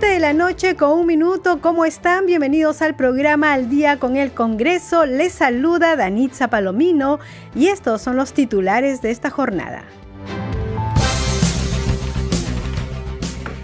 7 de la noche con un minuto, ¿cómo están? Bienvenidos al programa Al Día con el Congreso. Les saluda Danitza Palomino y estos son los titulares de esta jornada.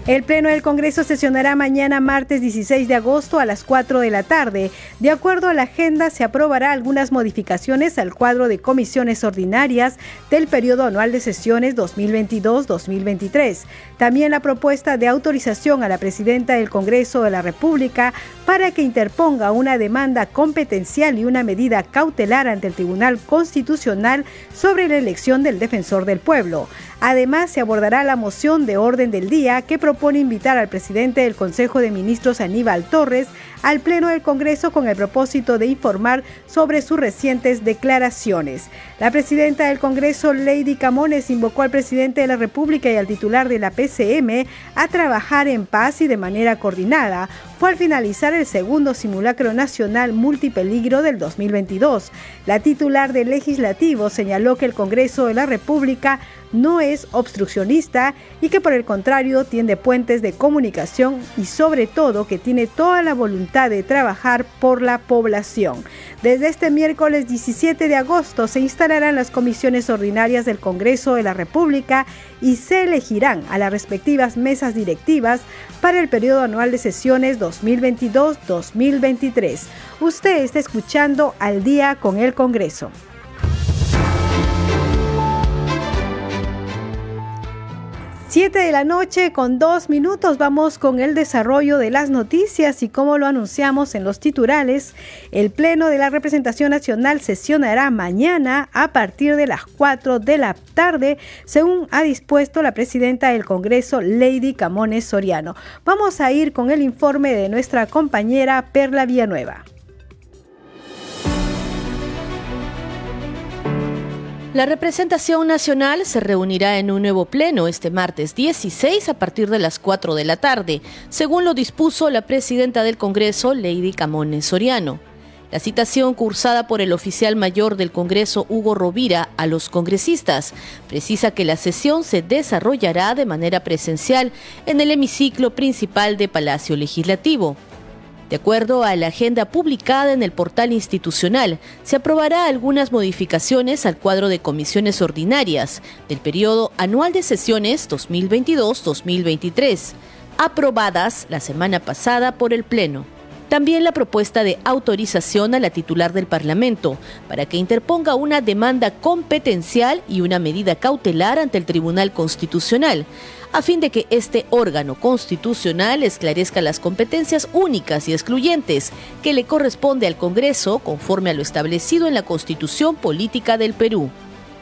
El Pleno del Congreso sesionará mañana martes 16 de agosto a las 4 de la tarde. De acuerdo a la agenda, se aprobará algunas modificaciones al cuadro de comisiones ordinarias del periodo anual de sesiones 2022-2023. También la propuesta de autorización a la presidenta del Congreso de la República para que interponga una demanda competencial y una medida cautelar ante el Tribunal Constitucional sobre la elección del defensor del pueblo. Además, se abordará la moción de orden del día que propone invitar al presidente del Consejo de Ministros, Aníbal Torres, al Pleno del Congreso con el propósito de informar sobre sus recientes declaraciones. La presidenta del Congreso, Lady Camones, invocó al presidente de la República y al titular de la PCM a trabajar en paz y de manera coordinada. Fue al finalizar el segundo simulacro nacional multipeligro del 2022. La titular del legislativo señaló que el Congreso de la República no es obstruccionista y que por el contrario tiende puentes de comunicación y sobre todo que tiene toda la voluntad de trabajar por la población. Desde este miércoles 17 de agosto se instalarán las comisiones ordinarias del Congreso de la República y se elegirán a las respectivas mesas directivas para el periodo anual de sesiones 2022-2023. Usted está escuchando al día con el Congreso. 7 de la noche con dos minutos vamos con el desarrollo de las noticias y como lo anunciamos en los titulares, el Pleno de la Representación Nacional sesionará mañana a partir de las 4 de la tarde, según ha dispuesto la presidenta del Congreso, Lady Camones Soriano. Vamos a ir con el informe de nuestra compañera Perla Villanueva. La representación nacional se reunirá en un nuevo pleno este martes 16 a partir de las 4 de la tarde, según lo dispuso la presidenta del Congreso, Lady Camones Soriano. La citación cursada por el oficial mayor del Congreso, Hugo Rovira, a los congresistas precisa que la sesión se desarrollará de manera presencial en el hemiciclo principal de Palacio Legislativo. De acuerdo a la agenda publicada en el portal institucional, se aprobará algunas modificaciones al cuadro de comisiones ordinarias del periodo anual de sesiones 2022-2023, aprobadas la semana pasada por el Pleno. También la propuesta de autorización a la titular del Parlamento para que interponga una demanda competencial y una medida cautelar ante el Tribunal Constitucional, a fin de que este órgano constitucional esclarezca las competencias únicas y excluyentes que le corresponde al Congreso conforme a lo establecido en la Constitución Política del Perú.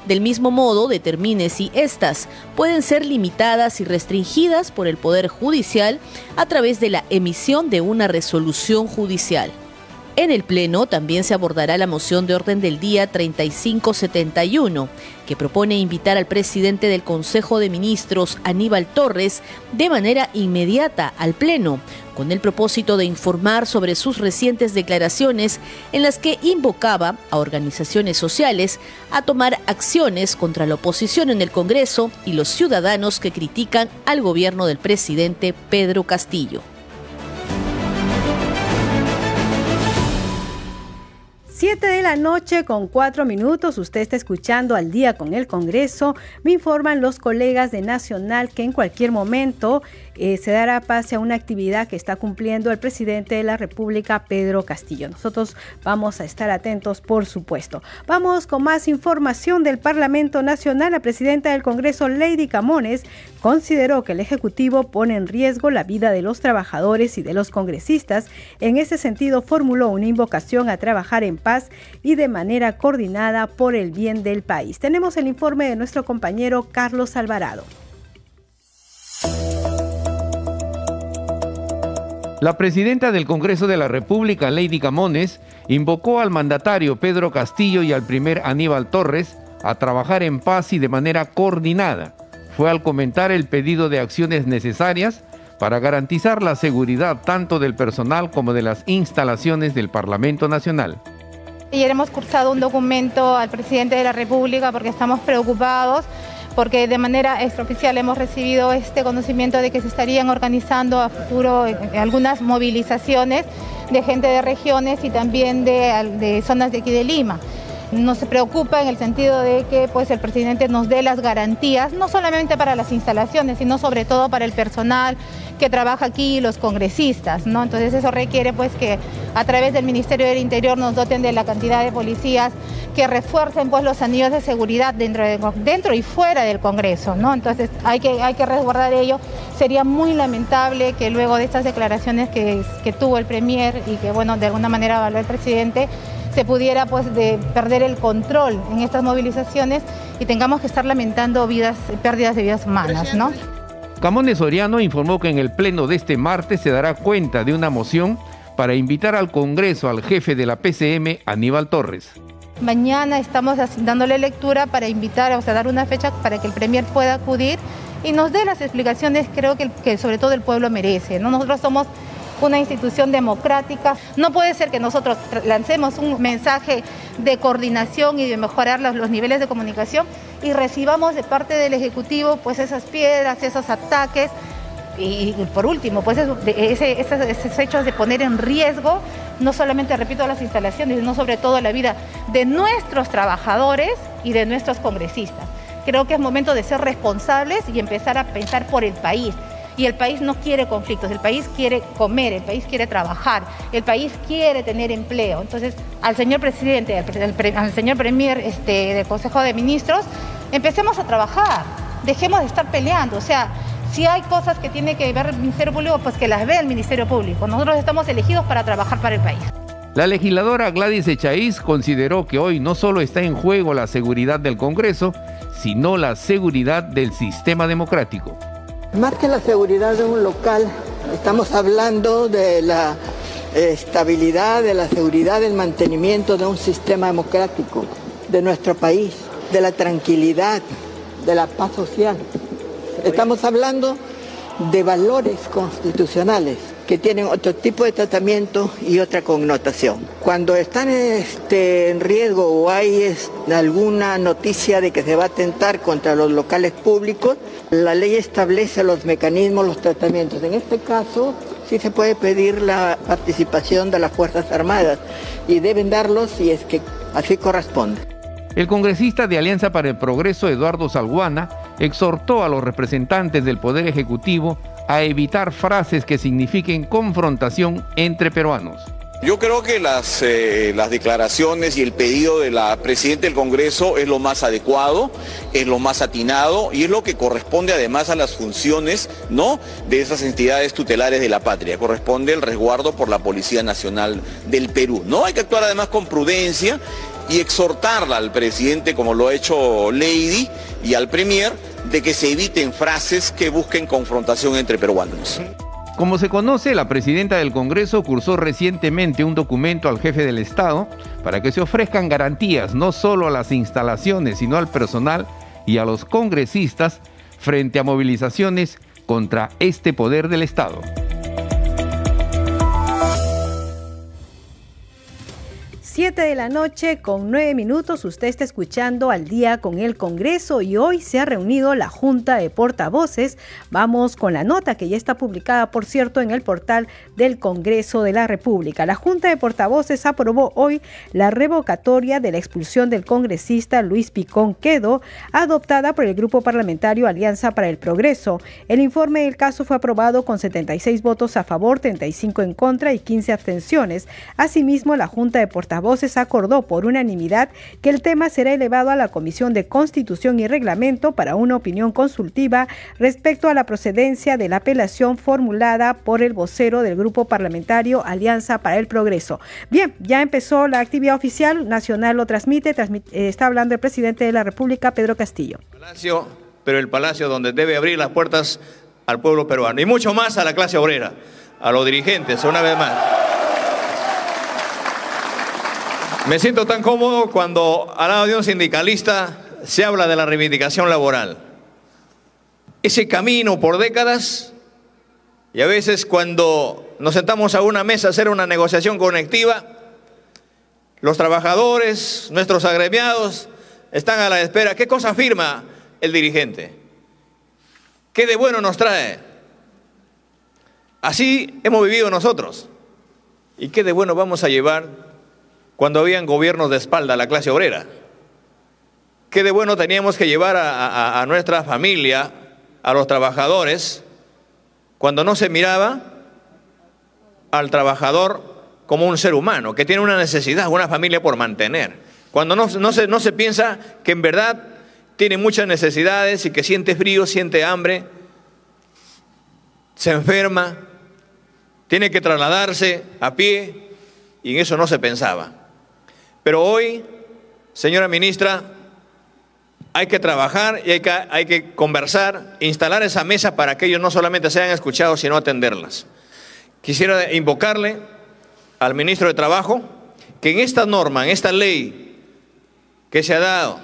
Del mismo modo, determine si éstas pueden ser limitadas y restringidas por el Poder Judicial a través de la emisión de una resolución judicial. En el Pleno también se abordará la moción de orden del día 3571, que propone invitar al presidente del Consejo de Ministros, Aníbal Torres, de manera inmediata al Pleno, con el propósito de informar sobre sus recientes declaraciones en las que invocaba a organizaciones sociales a tomar acciones contra la oposición en el Congreso y los ciudadanos que critican al gobierno del presidente Pedro Castillo. 7 de la noche con 4 minutos, usted está escuchando al día con el Congreso. Me informan los colegas de Nacional que en cualquier momento eh, se dará pase a una actividad que está cumpliendo el presidente de la República, Pedro Castillo. Nosotros vamos a estar atentos, por supuesto. Vamos con más información del Parlamento Nacional. La presidenta del Congreso, Lady Camones, consideró que el Ejecutivo pone en riesgo la vida de los trabajadores y de los congresistas. En ese sentido, formuló una invocación a trabajar en paz y de manera coordinada por el bien del país. Tenemos el informe de nuestro compañero Carlos Alvarado. La presidenta del Congreso de la República, Lady Camones, invocó al mandatario Pedro Castillo y al primer Aníbal Torres a trabajar en paz y de manera coordinada. Fue al comentar el pedido de acciones necesarias para garantizar la seguridad tanto del personal como de las instalaciones del Parlamento Nacional. Ayer hemos cursado un documento al presidente de la República porque estamos preocupados porque de manera extraoficial hemos recibido este conocimiento de que se estarían organizando a futuro eh, algunas movilizaciones de gente de regiones y también de, de zonas de aquí de Lima nos preocupa en el sentido de que pues, el presidente nos dé las garantías, no solamente para las instalaciones, sino sobre todo para el personal que trabaja aquí los congresistas. ¿no? Entonces eso requiere pues, que a través del Ministerio del Interior nos doten de la cantidad de policías que refuercen pues, los anillos de seguridad dentro, dentro y fuera del Congreso. ¿no? Entonces hay que, hay que resguardar ello. Sería muy lamentable que luego de estas declaraciones que, que tuvo el Premier y que bueno, de alguna manera avaló el presidente, se pudiera pues de perder el control en estas movilizaciones y tengamos que estar lamentando vidas, pérdidas de vidas humanas, ¿no? Camones Soriano informó que en el pleno de este martes se dará cuenta de una moción para invitar al Congreso al jefe de la PCM, Aníbal Torres. Mañana estamos dándole lectura para invitar, o sea, dar una fecha para que el Premier pueda acudir y nos dé las explicaciones, creo que, que sobre todo el pueblo merece. ¿no? Nosotros somos una institución democrática. No puede ser que nosotros lancemos un mensaje de coordinación y de mejorar los, niveles de comunicación y recibamos de parte del Ejecutivo pues esas piedras, esos ataques. Y, por último, pues esos, esos, hechos de poner en riesgo no solamente, repito, las instalaciones, sino sobre todo la vida de nuestros trabajadores y de nuestros congresistas. Creo que es momento de ser responsables y empezar a pensar por el país y el país no quiere conflictos, el país quiere comer, el país quiere trabajar, el país quiere tener empleo. Entonces, al señor presidente, al, señor premier este, del Consejo de Ministros, empecemos a trabajar, dejemos de estar peleando, o sea, si hay cosas que tiene que ver el Ministerio Público, pues que las vea el Ministerio Público. Nosotros estamos elegidos para trabajar para el país. La legisladora Gladys Echaíz consideró que hoy no solo está en juego la seguridad del Congreso, sino la seguridad del sistema democrático. Más que la seguridad de un local, estamos hablando de la estabilidad, de la seguridad, del mantenimiento de un sistema democrático de nuestro país, de la tranquilidad, de la paz social. Estamos hablando de valores constitucionales que tienen otro tipo de tratamiento y otra connotación. Cuando están este, en riesgo o hay alguna noticia de que se va a atentar contra los locales públicos, la ley establece los mecanismos, los tratamientos. En este caso, sí se puede pedir la participación de las Fuerzas Armadas y deben darlos si es que así corresponde. El congresista de Alianza para el Progreso, Eduardo Salguana, exhortó a los representantes del Poder Ejecutivo a evitar frases que signifiquen confrontación entre peruanos. Yo creo que las, eh, las declaraciones y el pedido de la Presidenta del Congreso es lo más adecuado, es lo más atinado y es lo que corresponde además a las funciones ¿no? de esas entidades tutelares de la patria. Corresponde el resguardo por la Policía Nacional del Perú. ¿no? Hay que actuar además con prudencia y exhortarla al presidente, como lo ha hecho Lady, y al Premier, de que se eviten frases que busquen confrontación entre peruanos. Como se conoce, la presidenta del Congreso cursó recientemente un documento al jefe del Estado para que se ofrezcan garantías no solo a las instalaciones, sino al personal y a los congresistas frente a movilizaciones contra este poder del Estado. 7 de la noche con 9 minutos. Usted está escuchando al día con el Congreso y hoy se ha reunido la Junta de Portavoces. Vamos con la nota que ya está publicada, por cierto, en el portal del Congreso de la República. La Junta de Portavoces aprobó hoy la revocatoria de la expulsión del congresista Luis Picón Quedo, adoptada por el Grupo Parlamentario Alianza para el Progreso. El informe del caso fue aprobado con 76 votos a favor, 35 en contra y 15 abstenciones. Asimismo, la Junta de Portavoces Voces acordó por unanimidad que el tema será elevado a la Comisión de Constitución y Reglamento para una opinión consultiva respecto a la procedencia de la apelación formulada por el vocero del Grupo Parlamentario Alianza para el Progreso. Bien, ya empezó la actividad oficial, Nacional lo transmite, eh, está hablando el presidente de la República, Pedro Castillo. Palacio, pero el palacio donde debe abrir las puertas al pueblo peruano y mucho más a la clase obrera a los dirigentes, una vez más. Me siento tan cómodo cuando al lado de un sindicalista se habla de la reivindicación laboral. Ese camino por décadas y a veces cuando nos sentamos a una mesa a hacer una negociación conectiva, los trabajadores, nuestros agremiados, están a la espera. ¿Qué cosa firma el dirigente? ¿Qué de bueno nos trae? Así hemos vivido nosotros. ¿Y qué de bueno vamos a llevar cuando habían gobiernos de espalda a la clase obrera? ¿Qué de bueno teníamos que llevar a, nuestra familia, a los trabajadores, cuando no se miraba al trabajador como un ser humano, que tiene una necesidad, una familia por mantener. Cuando no se piensa que en verdad tiene muchas necesidades y que siente frío, siente hambre, se enferma, tiene que trasladarse a pie y en eso no se pensaba. Pero hoy, señora ministra, hay que trabajar y hay que, conversar, instalar esa mesa para que ellos no solamente sean escuchados, sino atenderlas. Quisiera invocarle al ministro de Trabajo que en esta norma, en esta ley que se ha dado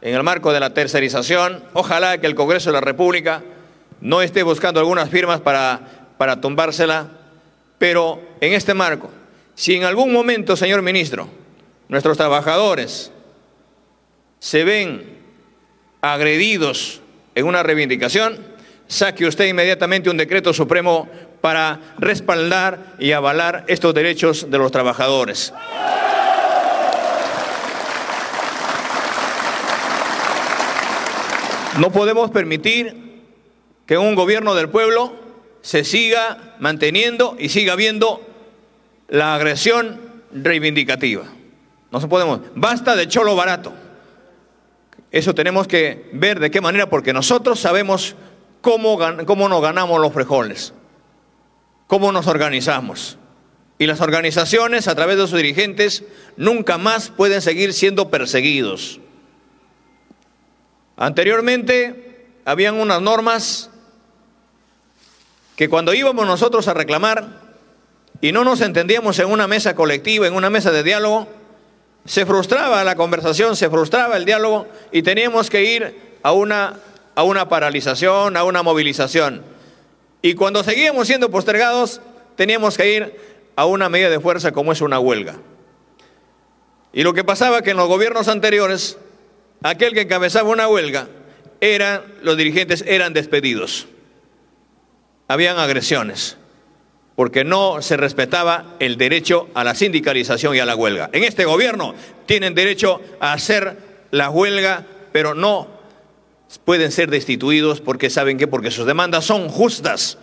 en el marco de la tercerización, ojalá que el Congreso de la República no esté buscando algunas firmas para, para tumbársela, pero en este marco, si en algún momento, señor ministro, nuestros trabajadores se ven agredidos en una reivindicación, saque usted inmediatamente un decreto supremo para respaldar y avalar estos derechos de los trabajadores. No podemos permitir que un gobierno del pueblo se siga manteniendo y siga habiendo la agresión reivindicativa. No se podemos. Basta de cholo barato. Eso tenemos que ver de qué manera, porque nosotros sabemos cómo, cómo nos ganamos los frijoles, cómo nos organizamos. Y las organizaciones, a través de sus dirigentes, nunca más pueden seguir siendo perseguidos. Anteriormente, habían unas normas que cuando íbamos nosotros a reclamar y no nos entendíamos en una mesa colectiva, en una mesa de diálogo, se frustraba la conversación, se frustraba el diálogo y teníamos que ir a una, a una paralización, a una movilización. Y cuando seguíamos siendo postergados, teníamos que ir a una medida de fuerza como es una huelga. Y lo que pasaba que en los gobiernos anteriores, aquel que encabezaba una huelga, los dirigentes eran despedidos. Habían agresiones porque no se respetaba el derecho a la sindicalización y a la huelga. En este gobierno tienen derecho a hacer la huelga, pero no pueden ser destituidos porque saben que porque sus demandas son justas.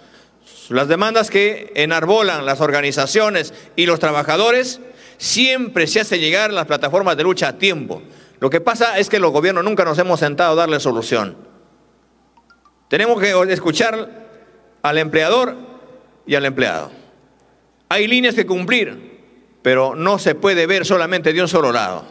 Las demandas que enarbolan las organizaciones y los trabajadores siempre se hace llegar a las plataformas de lucha a tiempo. Lo que pasa es que los gobiernos nunca nos hemos sentado a darle solución. Tenemos que escuchar al empleador y al empleado. Hay líneas que cumplir, pero no se puede ver solamente de un solo lado.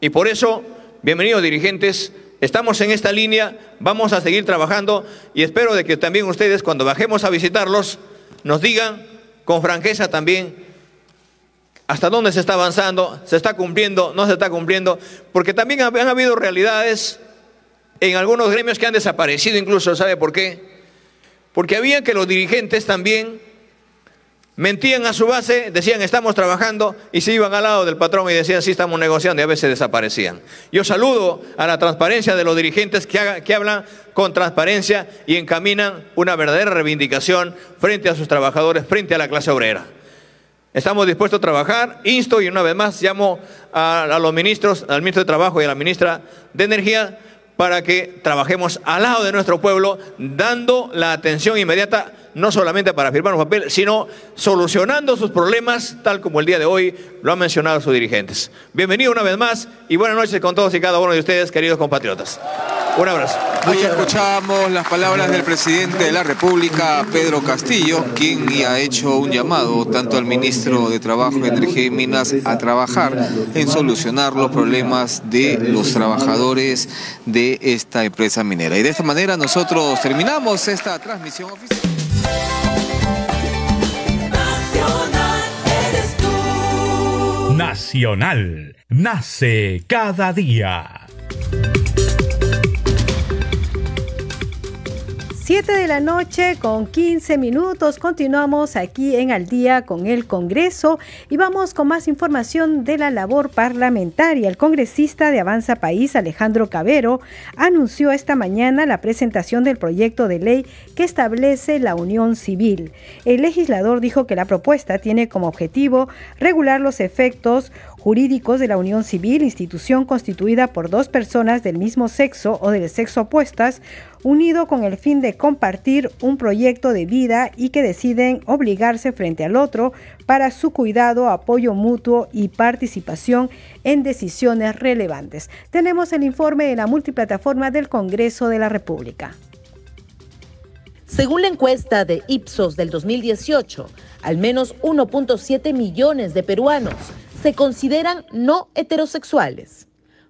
Y por eso, bienvenidos dirigentes, estamos en esta línea, vamos a seguir trabajando y espero de que también ustedes cuando bajemos a visitarlos nos digan con franqueza también hasta dónde se está avanzando, se está cumpliendo, no se está cumpliendo, porque también han habido realidades en algunos gremios que han desaparecido incluso, ¿sabe por qué? Porque había que los dirigentes también Mentían a su base, decían estamos trabajando y se iban al lado del patrón y decían sí estamos negociando y a veces desaparecían. Yo saludo a la transparencia de los dirigentes que, que hablan con transparencia y encaminan una verdadera reivindicación frente a sus trabajadores, frente a la clase obrera. Estamos dispuestos a trabajar, insto y una vez más llamo a los ministros, al ministro de Trabajo y a la ministra de Energía para que trabajemos al lado de nuestro pueblo, dando la atención inmediata no solamente para firmar un papel, sino solucionando sus problemas, tal como el día de hoy lo han mencionado sus dirigentes. Bienvenido una vez más y buenas noches con todos y cada uno de ustedes, queridos compatriotas. Un abrazo. Hoy escuchamos las palabras del presidente de la República, Pedro Castillo, quien ha hecho un llamado tanto al ministro de Trabajo, Energía y Minas a trabajar en solucionar los problemas de los trabajadores de esta empresa minera. Y de esta manera nosotros terminamos esta transmisión oficial. Nacional eres tú. Nacional nace cada día. 7 de la noche con 15 minutos. Continuamos aquí en Al día con el Congreso y vamos con más información de la labor parlamentaria. El congresista de Avanza País, Alejandro Cabero, anunció esta mañana la presentación del proyecto de ley que establece la unión civil. El legislador dijo que la propuesta tiene como objetivo regular los efectos jurídicos de la unión civil, institución constituida por dos personas del mismo sexo o del sexo opuestas, unido con el fin de compartir un proyecto de vida y que deciden obligarse frente al otro para su cuidado, apoyo mutuo y participación en decisiones relevantes. Tenemos el informe de la multiplataforma del Congreso de la República. Según la encuesta de Ipsos del 2018, al menos 1.7 millones de peruanos se consideran no heterosexuales.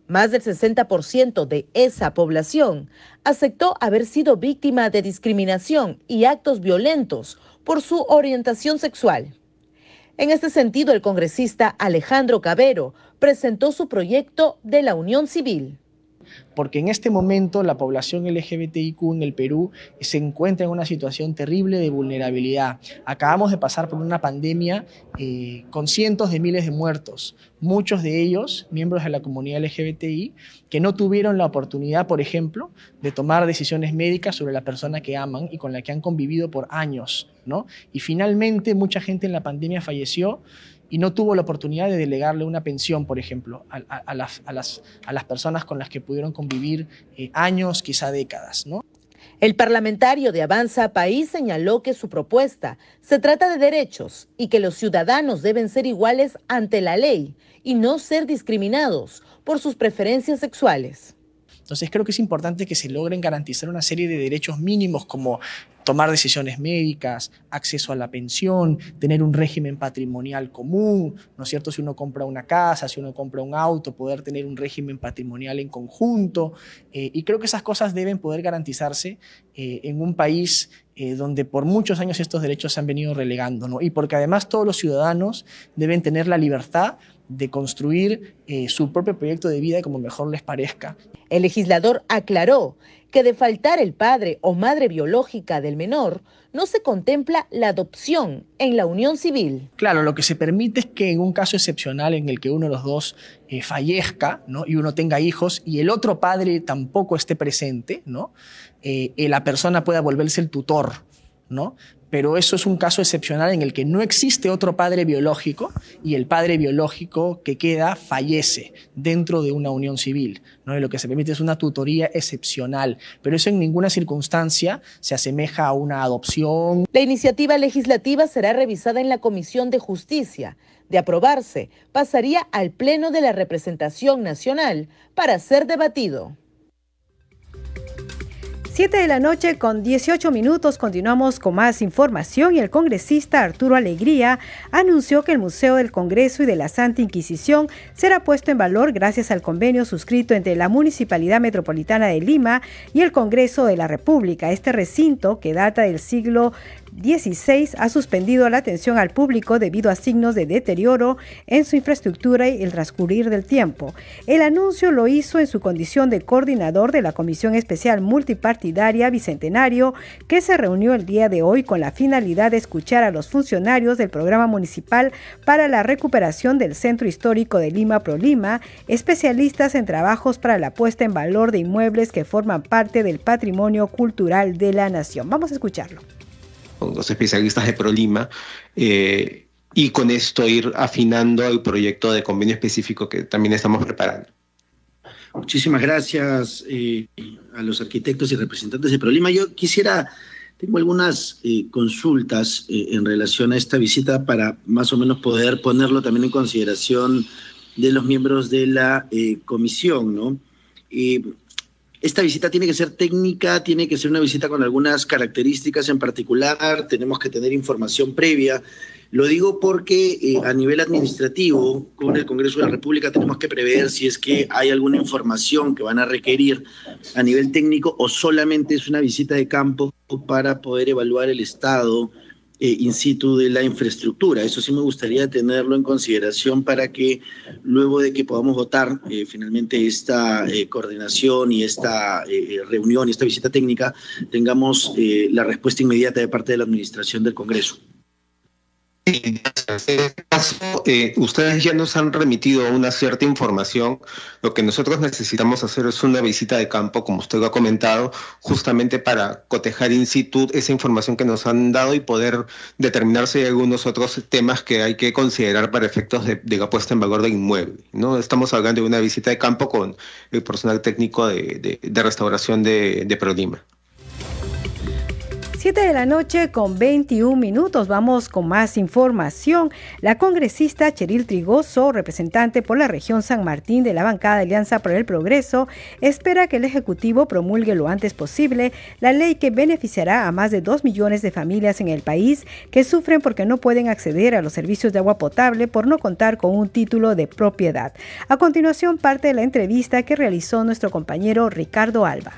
Más del 60% de esa población aceptó haber sido víctima de discriminación y actos violentos por su orientación sexual. En este sentido, el congresista Alejandro Cabero presentó su proyecto de la Unión Civil porque en este momento la población LGBTIQ en el Perú se encuentra en una situación terrible de vulnerabilidad. Acabamos de pasar por una pandemia eh, con cientos de miles de muertos, muchos de ellos miembros de la comunidad LGBTI que no tuvieron la oportunidad, por ejemplo, de tomar decisiones médicas sobre la persona que aman y con la que han convivido por años. ¿no? Y finalmente mucha gente en la pandemia falleció y no tuvo la oportunidad de delegarle una pensión, por ejemplo, a, las, a las, personas con las que pudieron convivir eh, años, quizá décadas. ¿no? El parlamentario de Avanza País señaló que su propuesta se trata de derechos y que los ciudadanos deben ser iguales ante la ley y no ser discriminados por sus preferencias sexuales. Entonces creo que es importante que se logren garantizar una serie de derechos mínimos como tomar decisiones médicas, acceso a la pensión, tener un régimen patrimonial común, ¿no es cierto? Si uno compra una casa, si uno compra un auto, poder tener un régimen patrimonial en conjunto. Eh, y creo que esas cosas deben poder garantizarse eh, en un país eh, donde por muchos años estos derechos se han venido relegando, ¿no? Y porque además todos los ciudadanos deben tener la libertad de construir eh, su propio proyecto de vida como mejor les parezca. El legislador aclaró que de faltar el padre o madre biológica del menor, no se contempla la adopción en la unión civil. Claro, lo que se permite es que en un caso excepcional en el que uno de los dos eh, fallezca ¿no? y uno tenga hijos y el otro padre tampoco esté presente, ¿no? Eh, la persona pueda volverse el tutor. ¿no? Pero eso es un caso excepcional en el que no existe otro padre biológico y el padre biológico que queda fallece dentro de una unión civil. ¿no? Lo que se permite es una tutoría excepcional, pero eso en ninguna circunstancia se asemeja a una adopción. La iniciativa legislativa será revisada en la Comisión de Justicia. De aprobarse, pasaría al Pleno de la Representación Nacional para ser debatido. 7 de la noche con 18 minutos continuamos con más información y el congresista Arturo Alegría anunció que el Museo del Congreso y de la Santa Inquisición será puesto en valor gracias al convenio suscrito entre la Municipalidad Metropolitana de Lima y el Congreso de la República. Este recinto, que data del siglo 16 ha suspendido la atención al público debido a signos de deterioro en su infraestructura y el transcurrir del tiempo. El anuncio lo hizo en su condición de coordinador de la Comisión Especial Multipartidaria Bicentenario, que se reunió el día de hoy con la finalidad de escuchar a los funcionarios del Programa Municipal para la Recuperación del Centro Histórico de Lima ProLima, especialistas en trabajos para la puesta en valor de inmuebles que forman parte del patrimonio cultural de la nación. Vamos a escucharlo con los especialistas de ProLima, eh, y con esto ir afinando el proyecto de convenio específico que también estamos preparando. Muchísimas gracias eh, a los arquitectos y representantes de ProLima. Yo quisiera, tengo algunas eh, consultas en relación a esta visita para más o menos poder ponerlo también en consideración de los miembros de la comisión, ¿no? Esta visita tiene que ser técnica, tiene que ser una visita con algunas características en particular, tenemos que tener información previa. Lo digo porque eh, a nivel administrativo, con el Congreso de la República, tenemos que prever si es que hay alguna información que van a requerir a nivel técnico o solamente es una visita de campo para poder evaluar el estado eh, in situ de la infraestructura. Eso sí me gustaría tenerlo en consideración para que luego de que podamos votar eh, finalmente esta eh, coordinación y esta reunión y esta visita técnica, tengamos la respuesta inmediata de parte de la Administración del Congreso. En este caso, eh, ustedes ya nos han remitido una cierta información. Lo que nosotros necesitamos hacer es una visita de campo, como usted lo ha comentado, justamente para cotejar in situ esa información que nos han dado y poder determinar si hay algunos otros temas que hay que considerar para efectos de, la puesta en valor del inmueble. ¿no? Estamos hablando de una visita de campo con el personal técnico de, restauración de, de ProLima. 7 de la noche con 21 minutos. Vamos con más información. La congresista Cheril Trigoso, representante por la región San Martín de la bancada de Alianza por el Progreso, espera que el Ejecutivo promulgue lo antes posible la ley que beneficiará a más de 2 millones de familias en el país que sufren porque no pueden acceder a los servicios de agua potable por no contar con un título de propiedad. A continuación, parte de la entrevista que realizó nuestro compañero Ricardo Alba.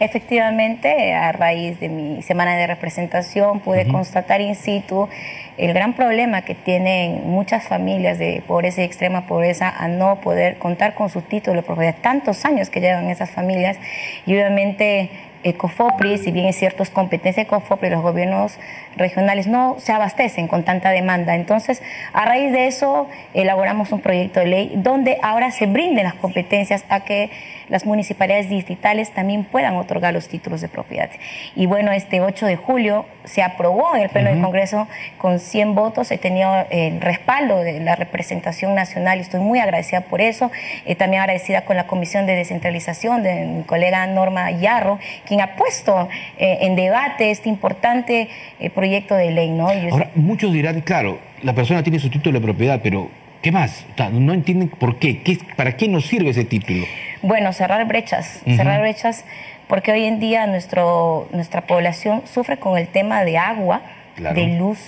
Efectivamente, a raíz de mi semana de representación pude constatar in situ el gran problema que tienen muchas familias de pobreza y extrema pobreza a no poder contar con su título de propiedad. Tantos años que llevan esas familias y obviamente Ecofopri, si bien es cierto es competencia de Ecofopri, los gobiernos regionales no se abastecen con tanta demanda. Entonces, a raíz de eso, elaboramos un proyecto de ley donde ahora se brinden las competencias a que las municipalidades distritales también puedan otorgar los títulos de propiedad. Y bueno, este 8 de julio se aprobó en el Pleno del Congreso con 100 votos. He tenido el respaldo de la representación nacional y estoy muy agradecida por eso. Eh, también agradecida con la Comisión de Descentralización de mi colega Norma Yarro, quien ha puesto eh, en debate este importante eh, proyecto de ley. ¿no? Ahora, muchos dirán, claro, la persona tiene su título de propiedad, pero ¿qué más? no entienden por qué. qué. ¿Para qué nos sirve ese título? Bueno, cerrar brechas, cerrar brechas, porque hoy en día nuestro, nuestra población sufre con el tema de agua, de luz.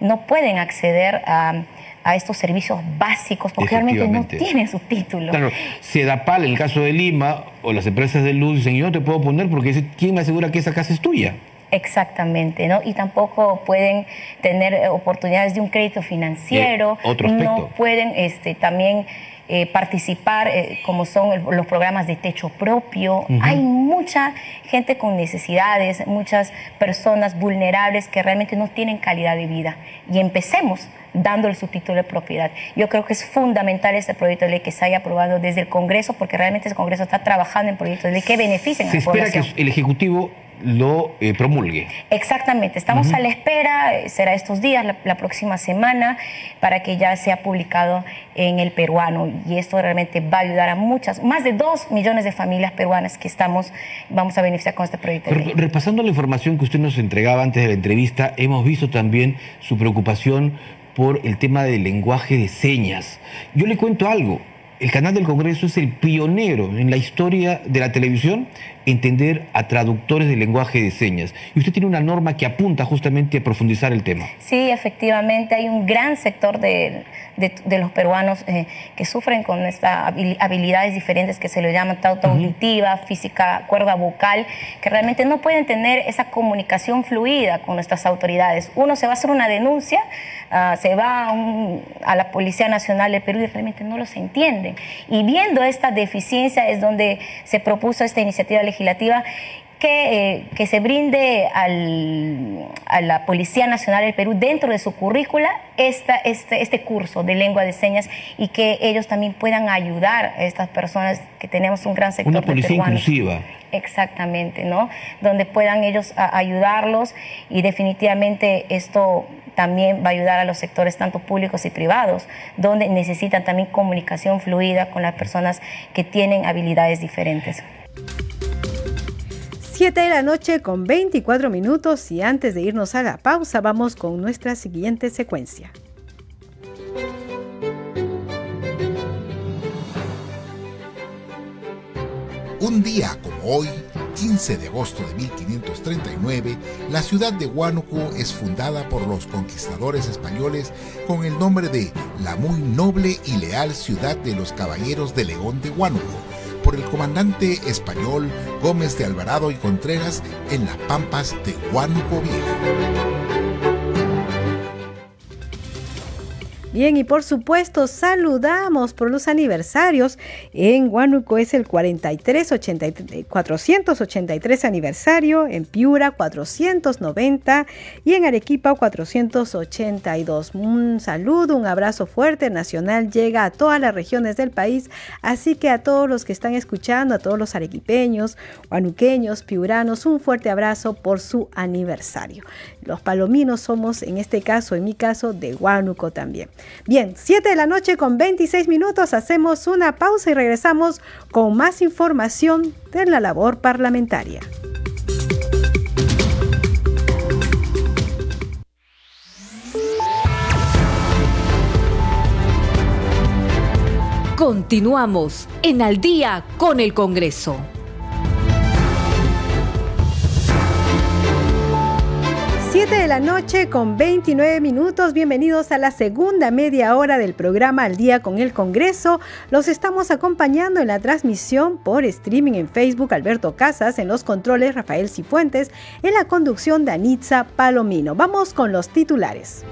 No pueden acceder a, estos servicios básicos porque realmente no tienen su título. Claro, pal en el caso de Lima, o las empresas de luz dicen, yo no te puedo poner porque ¿quién me asegura que esa casa es tuya? Exactamente, ¿no? Y tampoco pueden tener eh, oportunidades de un crédito financiero, no pueden este, también eh, participar, eh, como son los programas de techo propio. Hay mucha gente con necesidades, muchas personas vulnerables que realmente no tienen calidad de vida. Y empecemos dándole su título de propiedad. Yo creo que es fundamental este proyecto de ley que se haya aprobado desde el Congreso, porque realmente ese Congreso está trabajando en proyectos de ley que beneficien a la población. Se espera que el Ejecutivo lo eh, promulgue. Exactamente, estamos a la espera, será estos días, la, próxima semana, para que ya sea publicado en el peruano. Y esto realmente va a ayudar a muchas, más de dos millones de familias peruanas que estamos, vamos a beneficiar con este proyecto. Repasando la información que usted nos entregaba antes de la entrevista, hemos visto también su preocupación por el tema del lenguaje de señas. Yo le cuento algo, el canal del Congreso es el pionero en la historia de la televisión entender a traductores de lenguaje de señas. Y usted tiene una norma que apunta justamente a profundizar el tema. Sí, efectivamente, hay un gran sector de, los peruanos eh, que sufren con estas habilidades diferentes que se le llaman tauta auditiva, física, cuerda vocal, que realmente no pueden tener esa comunicación fluida con nuestras autoridades. Uno se va a hacer una denuncia, ah, se va a, la Policía Nacional del Perú y realmente no los entienden. Y viendo esta deficiencia es donde se propuso esta iniciativa legislativa que, eh, que, se brinde al, a la Policía Nacional del Perú dentro de su currícula esta, este, este curso de lengua de señas y que ellos también puedan ayudar a estas personas que tenemos un gran sector Una policía inclusiva. Exactamente, ¿no? Donde puedan ellos ayudarlos y definitivamente esto también va a ayudar a los sectores tanto públicos y privados, donde necesitan también comunicación fluida con las personas que tienen habilidades diferentes. 7 de la noche con 24 minutos y antes de irnos a la pausa vamos con nuestra siguiente secuencia. Un día como hoy, 15 de agosto de 1539, la ciudad de Huánuco es fundada por los conquistadores españoles con el nombre de la muy noble y leal ciudad de los Caballeros de León de Huánuco por el comandante español Gómez de Alvarado y Contreras en las pampas de Huánuco Viejo. Bien, y por supuesto, saludamos por los aniversarios. En Huánuco es el 43, 483 aniversario, en Piura 490 y en Arequipa 482. Un saludo, un abrazo fuerte nacional llega a todas las regiones del país, así que a todos los que están escuchando, a todos los arequipeños, huanuqueños, piuranos, un fuerte abrazo por su aniversario. Los palominos somos, en este caso, en mi caso, de Huánuco también. Bien, 7 de la noche con 26 minutos, hacemos una pausa y regresamos con más información de la labor parlamentaria. Continuamos en Al día con el Congreso. 7 de la noche con 29 minutos. Bienvenidos a la segunda media hora del programa Al Día con el Congreso. Los estamos acompañando en la transmisión por streaming en Facebook Alberto Casas, en los controles Rafael Cifuentes, en la conducción Danitza Palomino. Vamos con los titulares.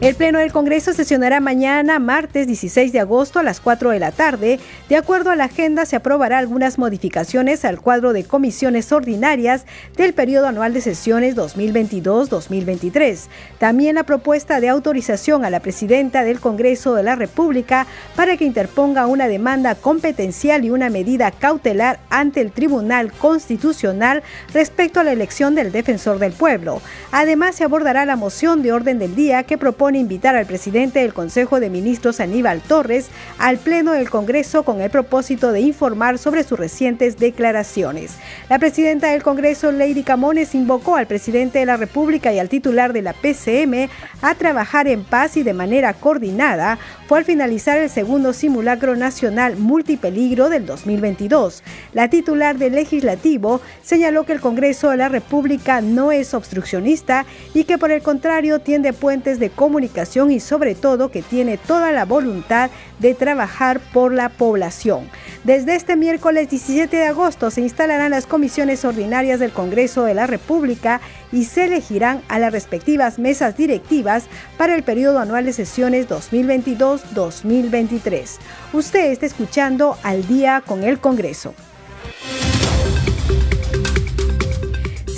El Pleno del Congreso sesionará mañana, martes 16 de agosto a las 4 de la tarde. De acuerdo a la agenda, se aprobará algunas modificaciones al cuadro de comisiones ordinarias del periodo anual de sesiones 2022-2023. También la propuesta de autorización a la presidenta del Congreso de la República para que interponga una demanda competencial y una medida cautelar ante el Tribunal Constitucional respecto a la elección del defensor del pueblo. Además, se abordará la moción de orden del día que propone invitar al presidente del Consejo de Ministros, Aníbal Torres, al Pleno del Congreso con el propósito de informar sobre sus recientes declaraciones. La presidenta del Congreso, Lady Camones, invocó al presidente de la República y al titular de la PCM a trabajar en paz y de manera coordinada. Fue al finalizar el segundo simulacro nacional multipeligro del 2022. La titular del Legislativo señaló que el Congreso de la República no es obstruccionista y que por el contrario tiende puentes de comunicación y sobre todo que tiene toda la voluntad de trabajar por la población. Desde este miércoles 17 de agosto se instalarán las comisiones ordinarias del Congreso de la República y se elegirán a las respectivas mesas directivas para el periodo anual de sesiones 2022-2023. Usted está escuchando al día con el Congreso.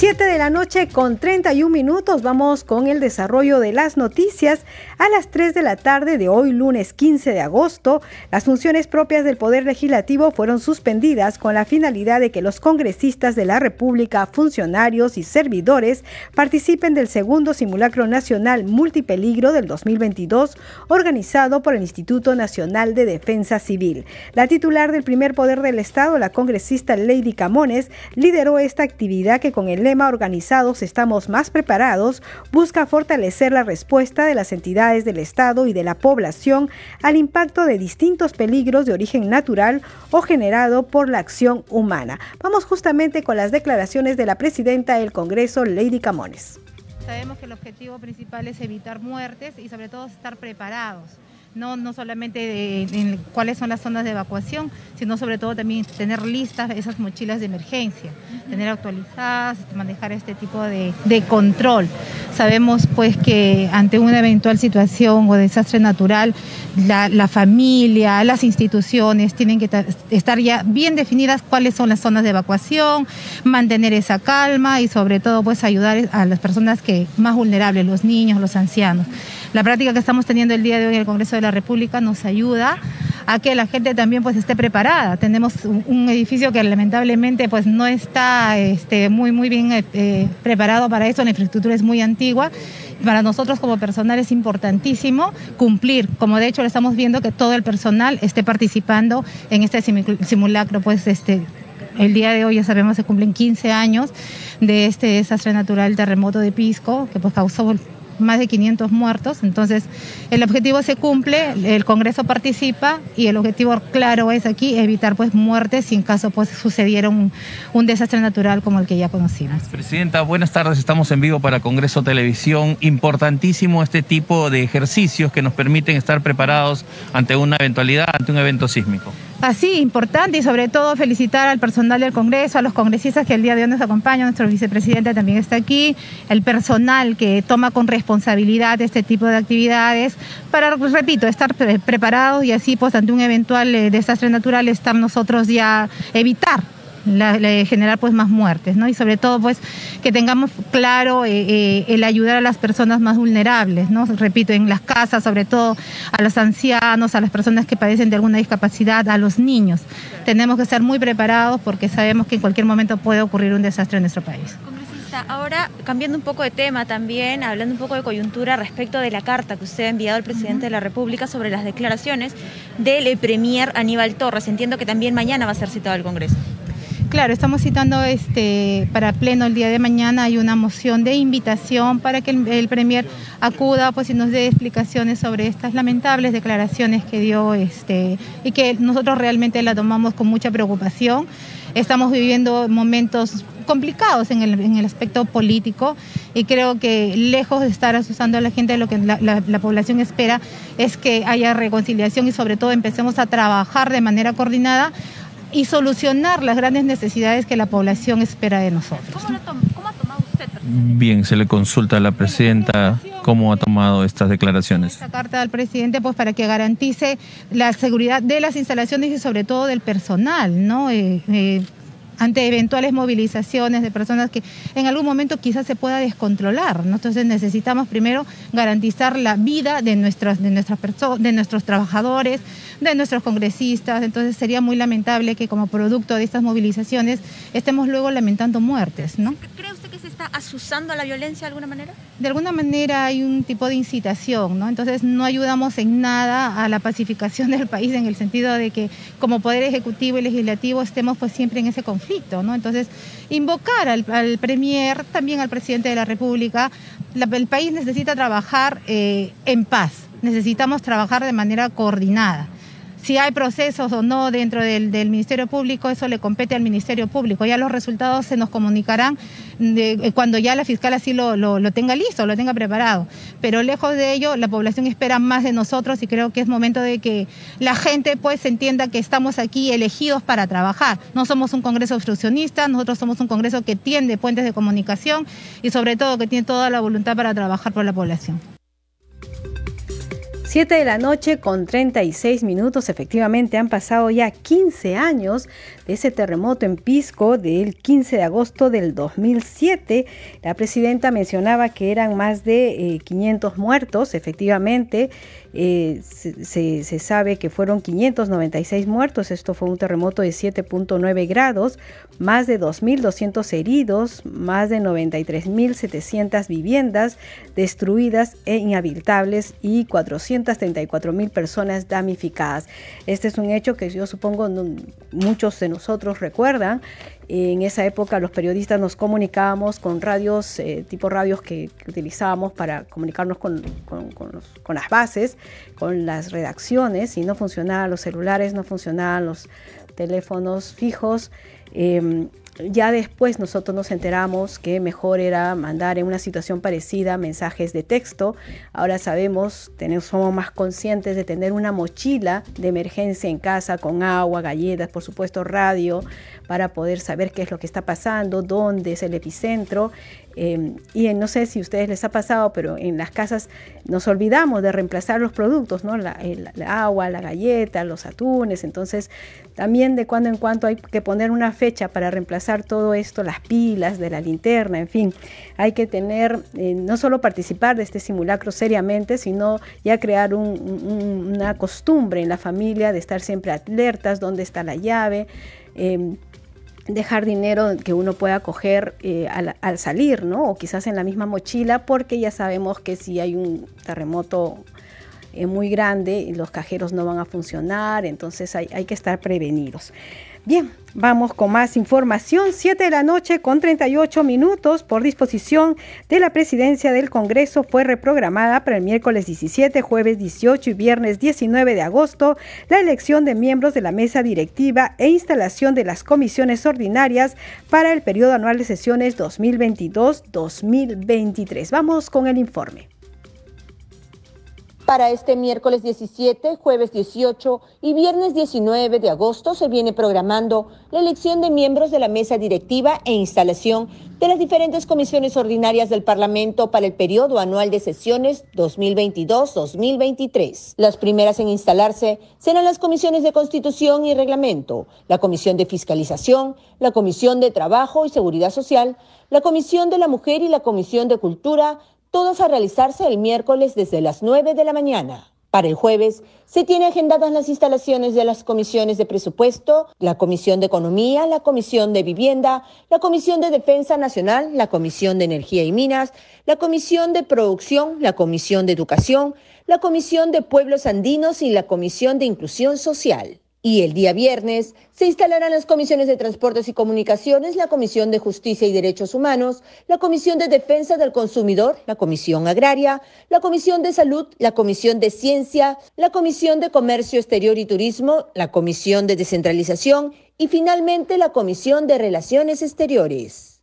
7 de la noche con 31 minutos vamos con el desarrollo de las noticias. A las 3 de la tarde de hoy, lunes 15 de agosto, las funciones propias del Poder Legislativo fueron suspendidas con la finalidad de que los congresistas de la República, funcionarios y servidores participen del segundo simulacro nacional multipeligro del 2022 organizado por el Instituto Nacional de Defensa Civil. La titular del primer poder del Estado, la congresista Lady Camones, lideró esta actividad que con el Organizados estamos más preparados busca fortalecer la respuesta de las entidades del Estado y de la población al impacto de distintos peligros de origen natural o generado por la acción humana. Vamos justamente con las declaraciones de la presidenta del Congreso, Lady Camones. Sabemos que el objetivo principal es evitar muertes y sobre todo estar preparados no, no solamente en cuáles son las zonas de evacuación, sino sobre todo también tener listas esas mochilas de emergencia, tener actualizadas, manejar este tipo de, control. Sabemos pues que ante una eventual situación o desastre natural, la, familia, las instituciones tienen que estar ya bien definidas cuáles son las zonas de evacuación, mantener esa calma y sobre todo pues ayudar a las personas que más vulnerables, los niños, los ancianos. La práctica que estamos teniendo el día de hoy en el Congreso de la República nos ayuda a que la gente también pues esté preparada. Tenemos un, edificio que lamentablemente pues no está este, muy, muy bien eh, eh, preparado para eso, la infraestructura es muy antigua. Para nosotros como personal es importantísimo cumplir, como de hecho lo estamos viendo que todo el personal esté participando en este simulacro, pues este, el día de hoy ya sabemos se cumplen 15 años de este desastre natural terremoto de Pisco, que pues causó más de 500 muertos. Entonces, el objetivo se cumple, el Congreso participa y el objetivo claro es aquí evitar pues muertes si en caso pues sucediera un, desastre natural como el que ya conocimos. Presidenta, buenas tardes. Estamos en vivo para Congreso Televisión. Importantísimo este tipo de ejercicios que nos permiten estar preparados ante una eventualidad, ante un evento sísmico. Así importante y sobre todo felicitar al personal del Congreso, a los congresistas que el día de hoy nos acompañan, nuestro vicepresidente también está aquí, el personal que toma con responsabilidad este tipo de actividades para, repito, estar preparados y así pues ante un eventual eh, desastre natural estar nosotros ya evitar la, generar pues más muertes, ¿no? Y sobre todo pues que tengamos claro eh, eh, el ayudar a las personas más vulnerables, ¿no? Repito, en las casas, sobre todo a los ancianos, a las personas que padecen de alguna discapacidad, a los niños. Tenemos que estar muy preparados porque sabemos que en cualquier momento puede ocurrir un desastre en nuestro país. Ahora, cambiando un poco de tema también, hablando un poco de coyuntura respecto de la carta que usted ha enviado al presidente de la República sobre las declaraciones del premier Aníbal Torres. Entiendo que también mañana va a ser citado al Congreso. Claro, estamos citando este para pleno el día de mañana. Hay una moción de invitación para que el, Premier acuda pues, y nos dé explicaciones sobre estas lamentables declaraciones que dio este, y que nosotros realmente la tomamos con mucha preocupación. Estamos viviendo momentos complicados en el, aspecto político y creo que lejos de estar asustando a la gente, lo que la población espera es que haya reconciliación y sobre todo empecemos a trabajar de manera coordinada y solucionar las grandes necesidades que la población espera de nosotros. ¿Cómo, ha tomado usted? Bien, se le consulta a la presidenta cómo ha tomado estas declaraciones. Esta carta al presidente, pues para que garantice la seguridad de las instalaciones y sobre todo del personal, ¿no? Eh, eh, ante eventuales movilizaciones de personas que en algún momento quizás se pueda descontrolar. Entonces necesitamos primero garantizar la vida de, nuestras, de, nuestras de nuestros trabajadores, de nuestros congresistas. Entonces sería muy lamentable que como producto de estas movilizaciones estemos luego lamentando muertes. ¿no? ¿Cree se está asusando a la violencia de alguna manera? De alguna manera hay un tipo de incitación, ¿no? Entonces no ayudamos en nada a la pacificación del país en el sentido de que como Poder Ejecutivo y Legislativo estemos pues siempre en ese conflicto, ¿no? Entonces invocar al, Premier, también al Presidente de la República, el país necesita trabajar eh, en paz, necesitamos trabajar de manera coordinada si hay procesos o no dentro del, Ministerio Público, eso le compete al Ministerio Público. Ya los resultados se nos comunicarán eh, cuando ya la fiscal así lo, tenga listo, lo tenga preparado. Pero lejos de ello, la población espera más de nosotros y creo que es momento de que la gente pues entienda que estamos aquí elegidos para trabajar. No somos un Congreso obstruccionista, nosotros somos un Congreso que tiende puentes de comunicación y sobre todo que tiene toda la voluntad para trabajar por la población. 7 de la noche con 36 minutos, efectivamente han pasado ya 15 años de ese terremoto en Pisco del 15 de agosto del 2007. La presidenta mencionaba que eran más de 500 eh, muertos, efectivamente. Eh, se, sabe que fueron 596 muertos, esto fue un terremoto de 7.9 grados, más de 2.200 heridos, más de 93.700 viviendas destruidas e inhabitables y 434.000 personas damnificadas. Este es un hecho que yo supongo muchos de nosotros recuerdan en esa época los periodistas nos comunicábamos con radios, eh, tipo radios que, utilizábamos para comunicarnos con, las bases, con las redacciones, y no funcionaban los celulares, no funcionaban los teléfonos fijos. Em, ya después nosotros nos enteramos que mejor era mandar en una situación parecida mensajes de texto. Ahora sabemos, tenemos, somos más conscientes de tener una mochila de emergencia en casa con agua, galletas, por supuesto radio, para poder saber qué es lo que está pasando, dónde es el epicentro. Em, y no sé si a ustedes les ha pasado, pero en las casas nos olvidamos de reemplazar los productos, ¿no? La, agua, la galleta, los atunes. Entonces, también de cuando en cuando hay que poner una fecha para reemplazar todo esto, las pilas de la linterna, en fin. Hay que tener, eh, no solo participar de este simulacro seriamente, sino ya crear una costumbre en la familia de estar siempre alertas, dónde está la llave. Em, dejar dinero que uno pueda coger eh, al, salir, ¿no? O quizás en la misma mochila, porque ya sabemos que si hay un terremoto eh, muy grande, los cajeros no van a funcionar, entonces hay, hay que estar prevenidos. Bien, vamos con más información. 7 de la noche con 38 minutos por disposición de la presidencia del Congreso fue reprogramada para el miércoles 17, jueves 18 y viernes 19 de agosto la elección de miembros de la mesa directiva e instalación de las comisiones ordinarias para el periodo anual de sesiones 2022-2023. Vamos con el informe. Para este miércoles 17, jueves 18 y viernes 19 de agosto se viene programando la elección de miembros de la mesa directiva e instalación de las diferentes comisiones ordinarias del Parlamento para el periodo anual de sesiones 2022-2023. Las primeras en instalarse serán las comisiones de Constitución y Reglamento, la Comisión de Fiscalización, la Comisión de Trabajo y Seguridad Social, la Comisión de la Mujer y la Comisión de Cultura, todos a realizarse el miércoles desde las 9 de la mañana. Para el jueves se tiene agendadas las instalaciones de las comisiones de presupuesto, la Comisión de Economía, la Comisión de Vivienda, la Comisión de Defensa Nacional, la Comisión de Energía y Minas, la Comisión de Producción, la Comisión de Educación, la Comisión de Pueblos Andinos y la Comisión de Inclusión Social. Y el día viernes se instalarán las comisiones de Transportes y Comunicaciones, la Comisión de Justicia y Derechos Humanos, la Comisión de Defensa del Consumidor, la Comisión Agraria, la Comisión de Salud, la Comisión de Ciencia, la Comisión de Comercio Exterior y Turismo, la Comisión de Descentralización y finalmente la Comisión de Relaciones Exteriores.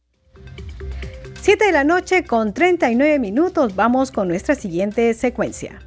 Siete de la noche con 39 minutos. Vamos con nuestra siguiente secuencia.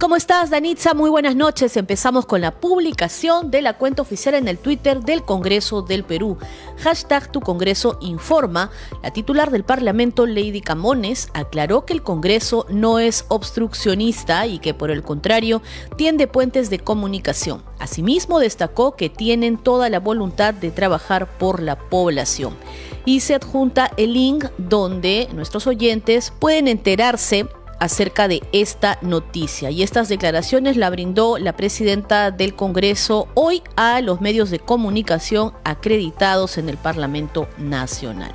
¿Cómo estás, Danitza? Muy buenas noches. Empezamos con la publicación de la cuenta oficial en el Twitter del Congreso del Perú. Hashtag Tu Congreso Informa. La titular del Parlamento, Lady Camones, aclaró que el Congreso no es obstruccionista y que, por el contrario, tiende puentes de comunicación. Asimismo, destacó que tienen toda la voluntad de trabajar por la población. Y se adjunta el link donde nuestros oyentes pueden enterarse acerca de esta noticia. Y estas declaraciones la brindó la presidenta del Congreso hoy a los medios de comunicación acreditados en el Parlamento Nacional.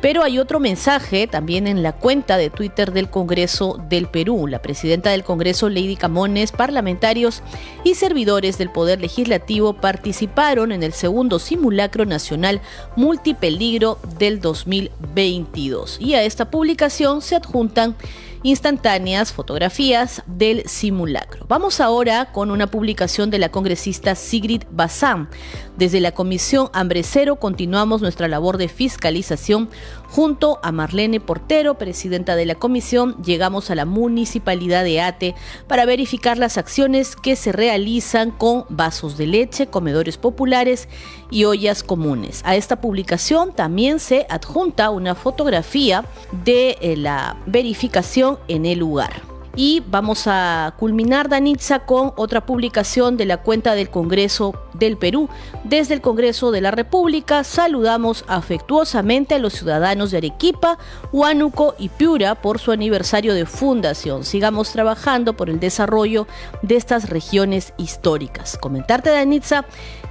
Pero hay otro mensaje también en la cuenta de Twitter del Congreso del Perú. La presidenta del Congreso, Lady Camones, parlamentarios y servidores del Poder Legislativo participaron en el segundo simulacro nacional multipeligro del 2022. Y a esta publicación se adjuntan instantáneas fotografías del simulacro. Vamos ahora con una publicación de la congresista Sigrid Bazán. Desde la Comisión Hambre Cero continuamos nuestra labor de fiscalización junto a Marlene Portero, presidenta de la comisión. Llegamos a la municipalidad de Ate para verificar las acciones que se realizan con vasos de leche, comedores populares y ollas comunes. A esta publicación también se adjunta una fotografía de eh, la verificación en el lugar. Y vamos a culminar, Danitza, con otra publicación de la cuenta del Congreso del Perú. Desde el Congreso de la República saludamos afectuosamente a los ciudadanos de Arequipa, Huánuco y Piura por su aniversario de fundación. Sigamos trabajando por el desarrollo de estas regiones históricas. Comentarte, Danitza,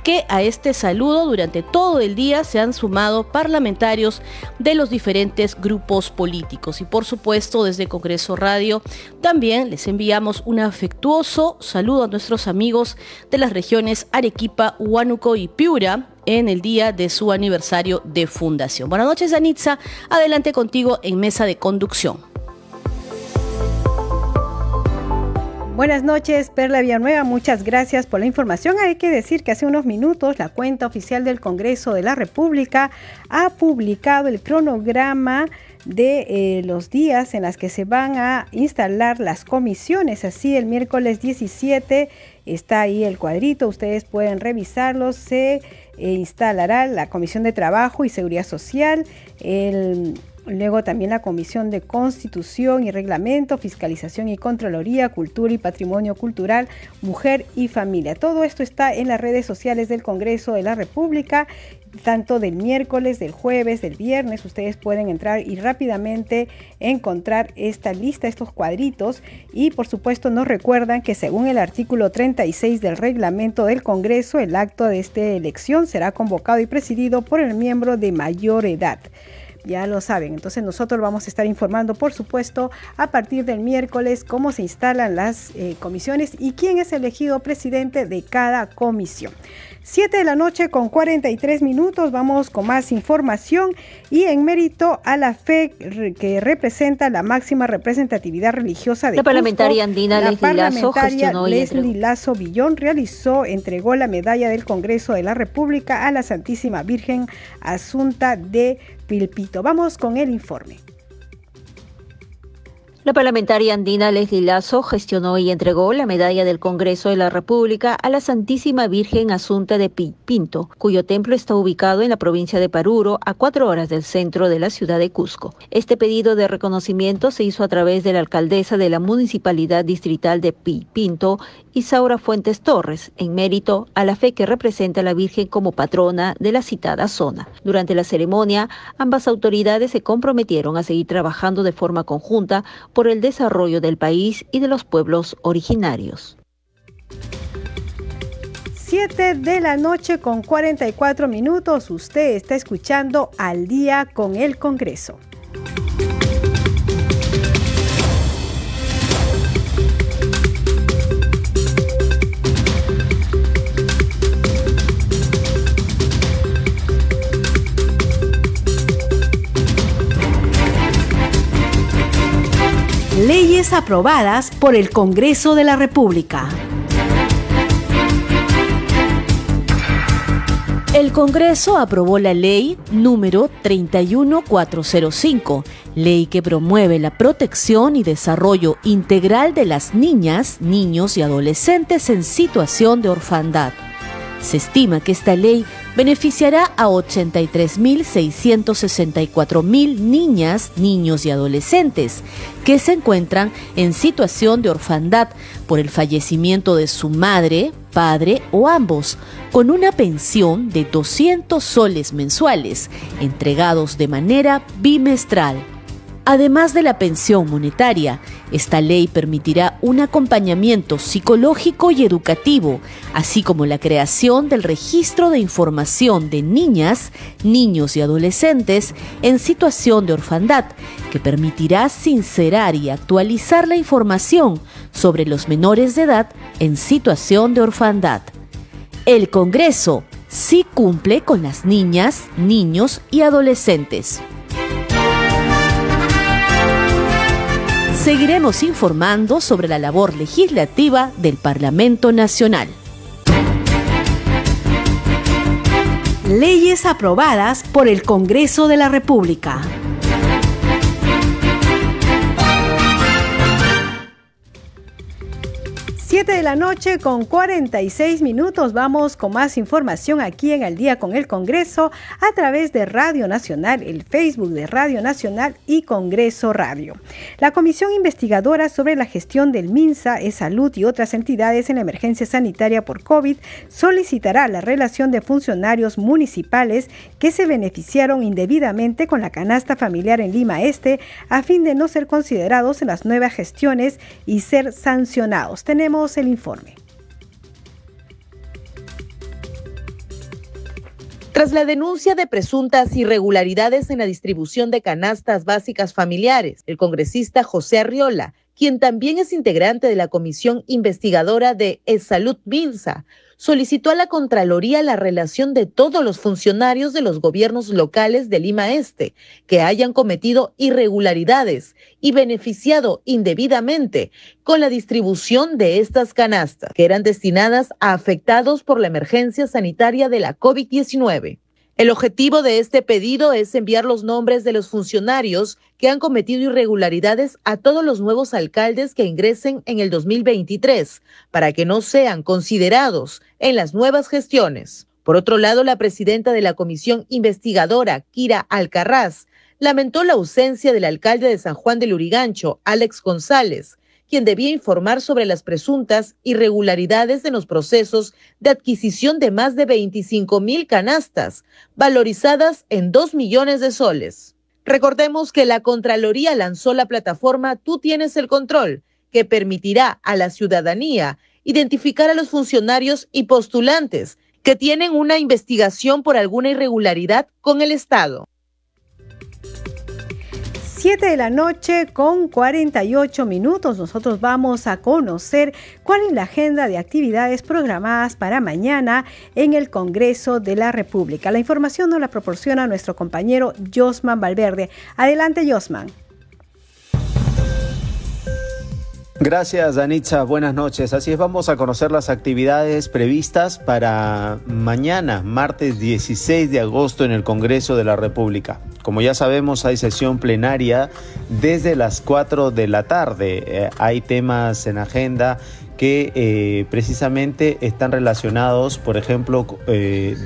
que a este saludo durante todo el día se han sumado parlamentarios de los diferentes grupos políticos. Y por supuesto, desde Congreso Radio también les enviamos un afectuoso saludo a nuestros amigos de las regiones Arequipa, Huánuco y Piura en el día de su aniversario de fundación. Buenas noches, Anitza. Adelante contigo en mesa de conducción. Buenas noches, Perla Villanueva. Muchas gracias por la información. Hay que decir que hace unos minutos la cuenta oficial del Congreso de la República ha publicado el cronograma de eh, los días en las que se van a instalar las comisiones. Así, el miércoles 17 está ahí el cuadrito, ustedes pueden revisarlo. Se eh, instalará la Comisión de Trabajo y Seguridad Social, el Luego también la Comisión de Constitución y Reglamento, Fiscalización y Contraloría, Cultura y Patrimonio Cultural, Mujer y Familia. Todo esto está en las redes sociales del Congreso de la República, tanto del miércoles, del jueves, del viernes. Ustedes pueden entrar y rápidamente encontrar esta lista, estos cuadritos. Y por supuesto nos recuerdan que según el artículo 36 del reglamento del Congreso, el acto de esta elección será convocado y presidido por el miembro de mayor edad ya lo saben. Entonces nosotros vamos a estar informando, por supuesto, a partir del miércoles cómo se instalan las eh, comisiones y quién es elegido presidente de cada comisión. 7 de la noche con 43 minutos, vamos con más información y en mérito a la fe que representa la máxima representatividad religiosa de La parlamentaria andina la Leslie Lazo Leslie. Lazo Villón realizó, entregó la medalla del Congreso de la República a la Santísima Virgen Asunta de Pilpito. Vamos con el informe. La parlamentaria andina Leslie Lazo gestionó y entregó la medalla del Congreso de la República a la Santísima Virgen Asunta de Pi- Pinto, cuyo templo está ubicado en la provincia de Paruro, a cuatro horas del centro de la ciudad de Cusco. Este pedido de reconocimiento se hizo a través de la alcaldesa de la Municipalidad Distrital de Pi- Pinto, Isaura Fuentes Torres, en mérito a la fe que representa a la Virgen como patrona de la citada zona. Durante la ceremonia, ambas autoridades se comprometieron a seguir trabajando de forma conjunta por el desarrollo del país y de los pueblos originarios. 7 de la noche con 44 minutos. Usted está escuchando al día con el Congreso. Leyes aprobadas por el Congreso de la República. El Congreso aprobó la ley número 31405, ley que promueve la protección y desarrollo integral de las niñas, niños y adolescentes en situación de orfandad. Se estima que esta ley beneficiará a 83.664.000 niñas, niños y adolescentes que se encuentran en situación de orfandad por el fallecimiento de su madre, padre o ambos, con una pensión de 200 soles mensuales, entregados de manera bimestral. Además de la pensión monetaria, esta ley permitirá un acompañamiento psicológico y educativo, así como la creación del registro de información de niñas, niños y adolescentes en situación de orfandad, que permitirá sincerar y actualizar la información sobre los menores de edad en situación de orfandad. El Congreso sí cumple con las niñas, niños y adolescentes. Seguiremos informando sobre la labor legislativa del Parlamento Nacional. Leyes aprobadas por el Congreso de la República. Siete de la noche con 46 minutos. Vamos con más información aquí en Al Día con el Congreso a través de Radio Nacional, el Facebook de Radio Nacional y Congreso Radio. La Comisión Investigadora sobre la Gestión del MINSA, e Salud y otras entidades en la emergencia sanitaria por COVID solicitará la relación de funcionarios municipales que se beneficiaron indebidamente con la canasta familiar en Lima Este a fin de no ser considerados en las nuevas gestiones y ser sancionados. Tenemos el informe. Tras la denuncia de presuntas irregularidades en la distribución de canastas básicas familiares, el congresista José Arriola, quien también es integrante de la comisión investigadora de Salud Minsa, solicitó a la Contraloría la relación de todos los funcionarios de los gobiernos locales de Lima Este que hayan cometido irregularidades y beneficiado indebidamente con la distribución de estas canastas, que eran destinadas a afectados por la emergencia sanitaria de la COVID-19. El objetivo de este pedido es enviar los nombres de los funcionarios que han cometido irregularidades a todos los nuevos alcaldes que ingresen en el 2023 para que no sean considerados en las nuevas gestiones. Por otro lado, la presidenta de la comisión investigadora, Kira Alcarraz, lamentó la ausencia del alcalde de San Juan del Urigancho, Alex González, quien debía informar sobre las presuntas irregularidades en los procesos de adquisición de más de 25 mil canastas, valorizadas en 2 millones de soles. Recordemos que la Contraloría lanzó la plataforma Tú tienes el control, que permitirá a la ciudadanía identificar a los funcionarios y postulantes que tienen una investigación por alguna irregularidad con el Estado. 7 de la noche con 48 minutos. Nosotros vamos a conocer cuál es la agenda de actividades programadas para mañana en el Congreso de la República. La información nos la proporciona nuestro compañero Josman Valverde. Adelante, Josman. Gracias, Danitza. Buenas noches. Así es, vamos a conocer las actividades previstas para mañana, martes 16 de agosto, en el Congreso de la República. Como ya sabemos, hay sesión plenaria desde las 4 de la tarde. Eh, hay temas en agenda que eh, precisamente están relacionados, por ejemplo, eh,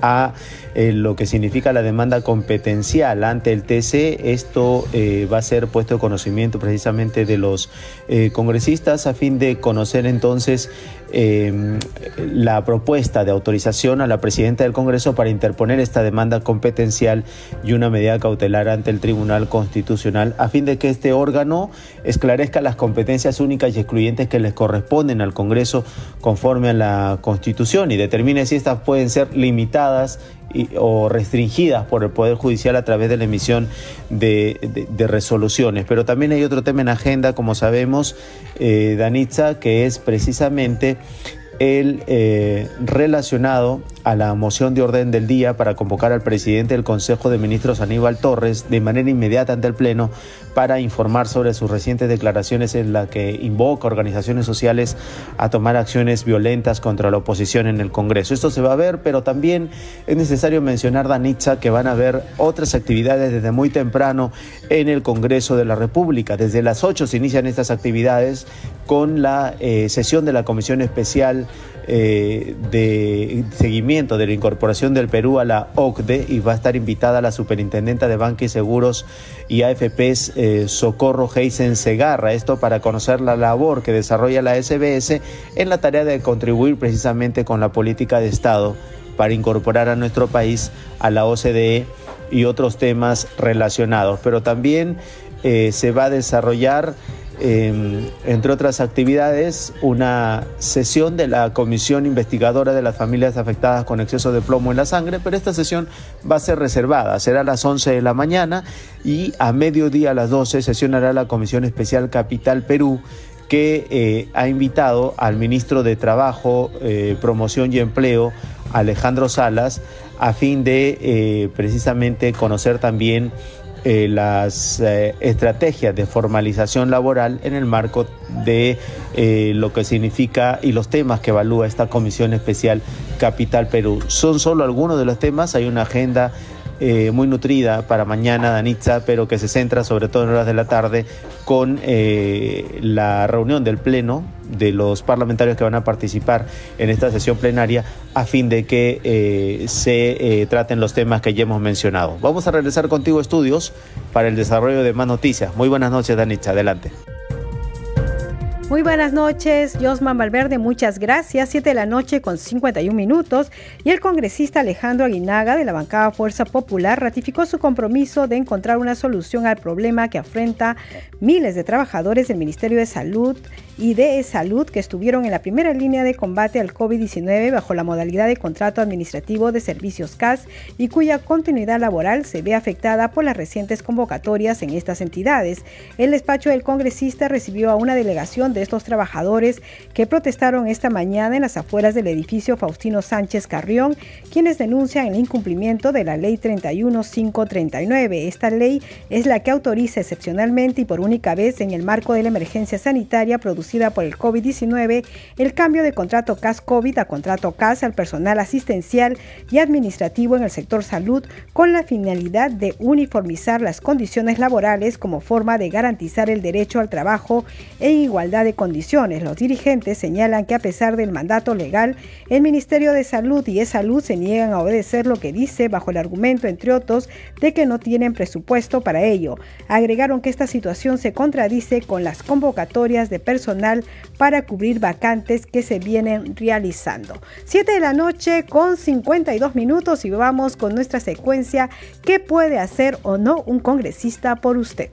a eh, lo que significa la demanda competencial ante el TC. Esto eh, va a ser puesto de conocimiento precisamente de los eh, congresistas a fin de conocer entonces em, la propuesta de autorización a la presidenta del Congreso para interponer esta demanda competencial y una medida cautelar ante el Tribunal Constitucional a fin de que este órgano esclarezca las competencias únicas y excluyentes que les corresponden al Congreso conforme a la Constitución y determine si estas pueden ser limitadas o restringidas por el Poder Judicial a través de la emisión de, resoluciones. Pero también hay otro tema en agenda, como sabemos, eh, Danitza, que es precisamente el eh, relacionado a la moción de orden del día para convocar al presidente del Consejo de Ministros Aníbal Torres de manera inmediata ante el Pleno para informar sobre sus recientes declaraciones en la que invoca organizaciones sociales a tomar acciones violentas contra la oposición en el Congreso. Esto se va a ver, pero también es necesario mencionar, Danitza, que van a haber otras actividades desde muy temprano en el Congreso de la República. Desde las 8 se inician estas actividades con la eh, sesión de la Comisión Especial eh, de seguimiento de la incorporación del Perú a la OCDE y va a estar invitada la superintendenta de Banca y Seguros y AFPs eh, Socorro Heisen Segarra. Esto para conocer la labor que desarrolla la SBS en la tarea de contribuir precisamente con la política de Estado para incorporar a nuestro país a la OCDE y otros temas relacionados. Pero también eh, se va a desarrollar Em, entre otras actividades, una sesión de la Comisión Investigadora de las Familias Afectadas con Exceso de Plomo en la Sangre, pero esta sesión va a ser reservada, será a las 11 de la mañana y a mediodía a las 12 sesionará la Comisión Especial Capital Perú que eh, ha invitado al ministro de Trabajo, eh, Promoción y Empleo, Alejandro Salas, a fin de eh, precisamente conocer también eh, las eh, estrategias de formalización laboral en el marco de eh, lo que significa y los temas que evalúa esta Comisión Especial Capital Perú. Son solo algunos de los temas, hay una agenda eh, muy nutrida para mañana, Danitza, pero que se centra sobre todo en horas de la tarde con eh, la reunión del Pleno de los parlamentarios que van a participar en esta sesión plenaria a fin de que eh, se traten los temas que ya hemos mencionado. Vamos a regresar contigo, estudios, para el desarrollo de más noticias. Muy buenas noches, Danitza. Adelante. Muy buenas noches, Josman Valverde, muchas gracias. Siete de la noche con 51 minutos. Y el congresista Alejandro Aguinaga de la bancada Fuerza Popular ratificó su compromiso de encontrar una solución al problema que afrenta miles de trabajadores del Ministerio de Salud y de Salud que estuvieron en la primera línea de combate al COVID-19 bajo la modalidad de contrato administrativo de servicios CAS y cuya continuidad laboral se ve afectada por las recientes convocatorias en estas entidades. El despacho del congresista recibió a una delegación de estos trabajadores que protestaron esta mañana en las afueras del edificio Faustino Sánchez Carrión, quienes denuncian el incumplimiento de la Ley 31539. Esta ley es la que autoriza excepcionalmente y por única vez en el marco de la emergencia sanitaria producida por el COVID-19, el cambio de contrato CAS-COVID a contrato CAS al personal asistencial y administrativo en el sector salud con la finalidad de uniformizar las condiciones laborales como forma de garantizar el derecho al trabajo en igualdad de condiciones. Los dirigentes señalan que a pesar del mandato legal, el Ministerio de Salud y E-Salud se niegan a obedecer lo que dice bajo el argumento, entre otros, de que no tienen presupuesto para ello. Agregaron que esta situación se contradice con las convocatorias de personal para cubrir vacantes que se vienen realizando. 7 de la noche con 52 minutos y vamos con nuestra secuencia ¿Qué puede hacer o no un congresista por usted?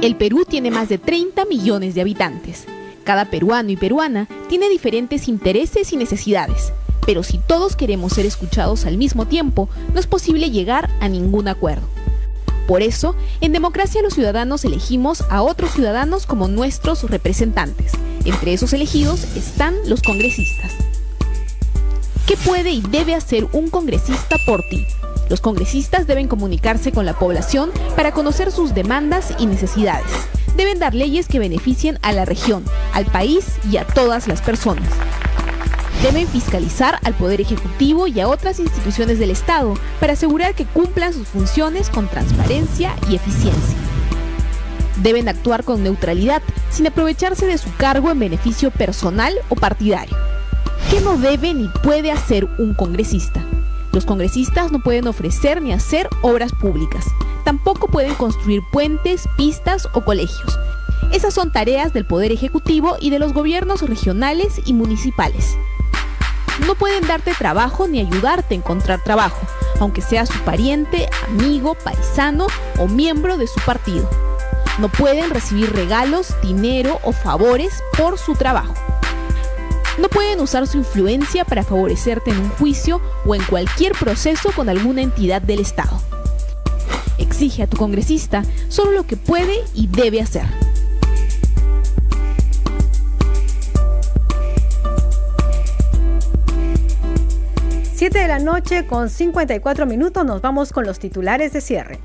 El Perú tiene más de 30 millones de habitantes. Cada peruano y peruana tiene diferentes intereses y necesidades, pero si todos queremos ser escuchados al mismo tiempo, no es posible llegar a ningún acuerdo. Por eso, en democracia los ciudadanos elegimos a otros ciudadanos como nuestros representantes. Entre esos elegidos están los congresistas. ¿Qué puede y debe hacer un congresista por ti? Los congresistas deben comunicarse con la población para conocer sus demandas y necesidades. Deben dar leyes que beneficien a la región, al país y a todas las personas. Deben fiscalizar al Poder Ejecutivo y a otras instituciones del Estado para asegurar que cumplan sus funciones con transparencia y eficiencia. Deben actuar con neutralidad, sin aprovecharse de su cargo en beneficio personal o partidario. ¿Qué no debe ni puede hacer un congresista? Los congresistas no pueden ofrecer ni hacer obras públicas. Tampoco pueden construir puentes, pistas o colegios. Esas son tareas del Poder Ejecutivo y de los gobiernos regionales y municipales. No pueden darte trabajo ni ayudarte a encontrar trabajo, aunque sea su pariente, amigo, paisano o miembro de su partido. No pueden recibir regalos, dinero o favores por su trabajo. No pueden usar su influencia para favorecerte en un juicio o en cualquier proceso con alguna entidad del Estado. Exige a tu congresista solo lo que puede y debe hacer. Siete de la noche con 54 minutos nos vamos con los titulares de cierre.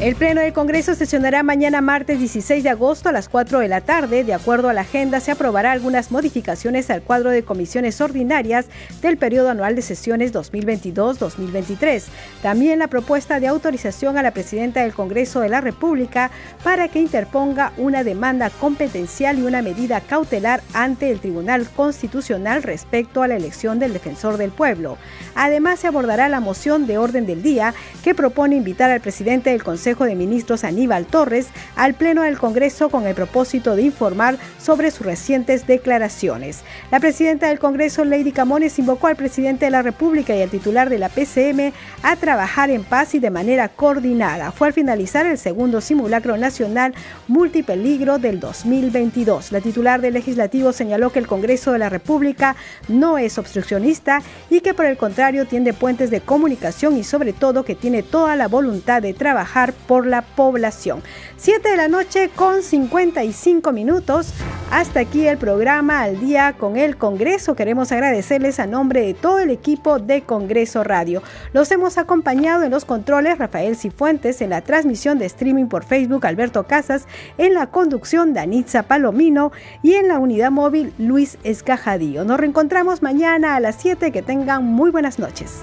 El Pleno del Congreso sesionará mañana martes 16 de agosto a las 4 de la tarde. De acuerdo a la agenda, se aprobará algunas modificaciones al cuadro de comisiones ordinarias del periodo anual de sesiones 2022-2023. También la propuesta de autorización a la presidenta del Congreso de la República para que interponga una demanda competencial y una medida cautelar ante el Tribunal Constitucional respecto a la elección del defensor del pueblo. Además, se abordará la moción de orden del día que propone invitar al presidente del Consejo de Ministros Aníbal Torres al Pleno del Congreso con el propósito de informar sobre sus recientes declaraciones. La presidenta del Congreso, Lady Camones, invocó al presidente de la República y al titular de la PCM a trabajar en paz y de manera coordinada. Fue al finalizar el segundo simulacro nacional multipeligro del 2022. La titular del legislativo señaló que el Congreso de la República no es obstruccionista y que por el contrario tiende puentes de comunicación y sobre todo que tiene toda la voluntad de trabajar por la población. 7 de la noche con 55 minutos. Hasta aquí el programa al día con el Congreso. Queremos agradecerles a nombre de todo el equipo de Congreso Radio. Los hemos acompañado en los controles Rafael Cifuentes, en la transmisión de streaming por Facebook Alberto Casas, en la conducción Danitza Palomino y en la unidad móvil Luis Escajadío. Nos reencontramos mañana a las 7. Que tengan muy buenas noches.